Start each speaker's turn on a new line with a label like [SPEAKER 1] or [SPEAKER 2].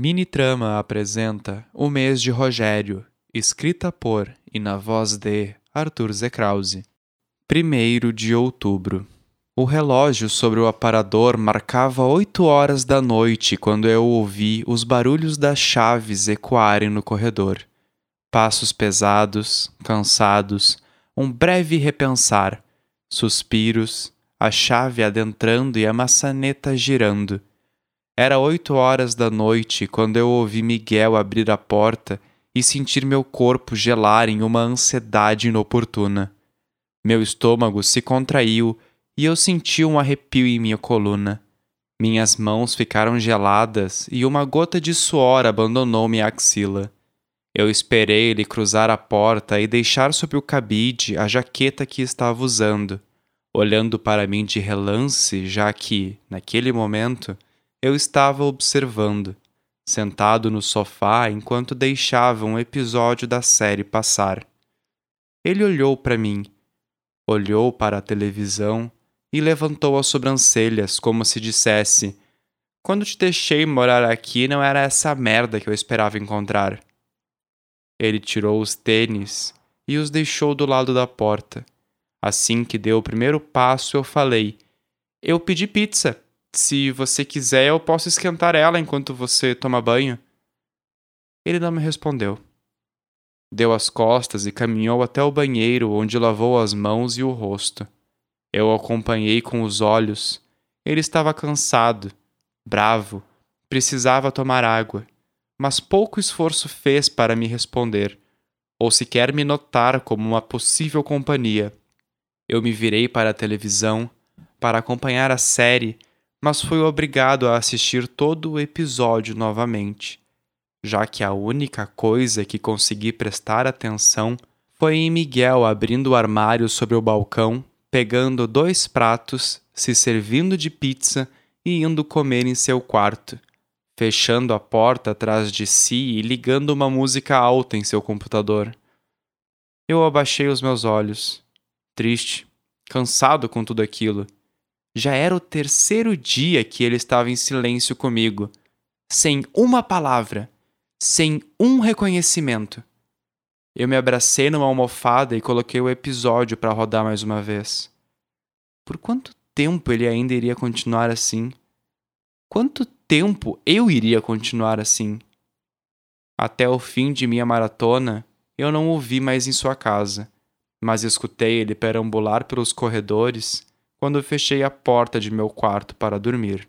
[SPEAKER 1] Mini Trama apresenta O Mês de Rogério, escrita por e na voz de Arthur Zekrause. 1 de outubro. O relógio sobre o aparador marcava oito horas da noite quando eu ouvi os barulhos das chaves ecoarem no corredor. Passos pesados, cansados, um breve repensar, suspiros, a chave adentrando e a maçaneta girando. Era oito horas da noite quando eu ouvi Miguel abrir a porta e sentir meu corpo gelar em uma ansiedade inoportuna. Meu estômago se contraiu e eu senti um arrepio em minha coluna. Minhas mãos ficaram geladas e uma gota de suor abandonou minha axila. Eu esperei ele cruzar a porta e deixar sob o cabide a jaqueta que estava usando, olhando para mim de relance, já que, naquele momento, eu estava observando, sentado no sofá enquanto deixava um episódio da série passar. Ele olhou para mim, olhou para a televisão e levantou as sobrancelhas como se dissesse: Quando te deixei morar aqui, não era essa merda que eu esperava encontrar. Ele tirou os tênis e os deixou do lado da porta. Assim que deu o primeiro passo, eu falei: Eu pedi pizza. Se você quiser, eu posso esquentar ela enquanto você toma banho. Ele não me respondeu. Deu as costas e caminhou até o banheiro, onde lavou as mãos e o rosto. Eu o acompanhei com os olhos. Ele estava cansado, bravo, precisava tomar água, mas pouco esforço fez para me responder, ou sequer me notar como uma possível companhia. Eu me virei para a televisão para acompanhar a série, mas fui obrigado a assistir todo o episódio novamente, já que a única coisa que consegui prestar atenção foi em Miguel abrindo o armário sobre o balcão pegando dois pratos, se servindo de pizza e indo comer em seu quarto, fechando a porta atrás de si e ligando uma música alta em seu computador. Eu abaixei os meus olhos, triste, cansado com tudo aquilo. Já era o terceiro dia que ele estava em silêncio comigo, sem uma palavra, sem um reconhecimento. Eu me abracei numa almofada e coloquei o episódio para rodar mais uma vez. Por quanto tempo ele ainda iria continuar assim? Quanto tempo eu iria continuar assim? Até o fim de minha maratona, eu não o vi mais em sua casa, mas escutei ele perambular pelos corredores quando fechei a porta de meu quarto para dormir.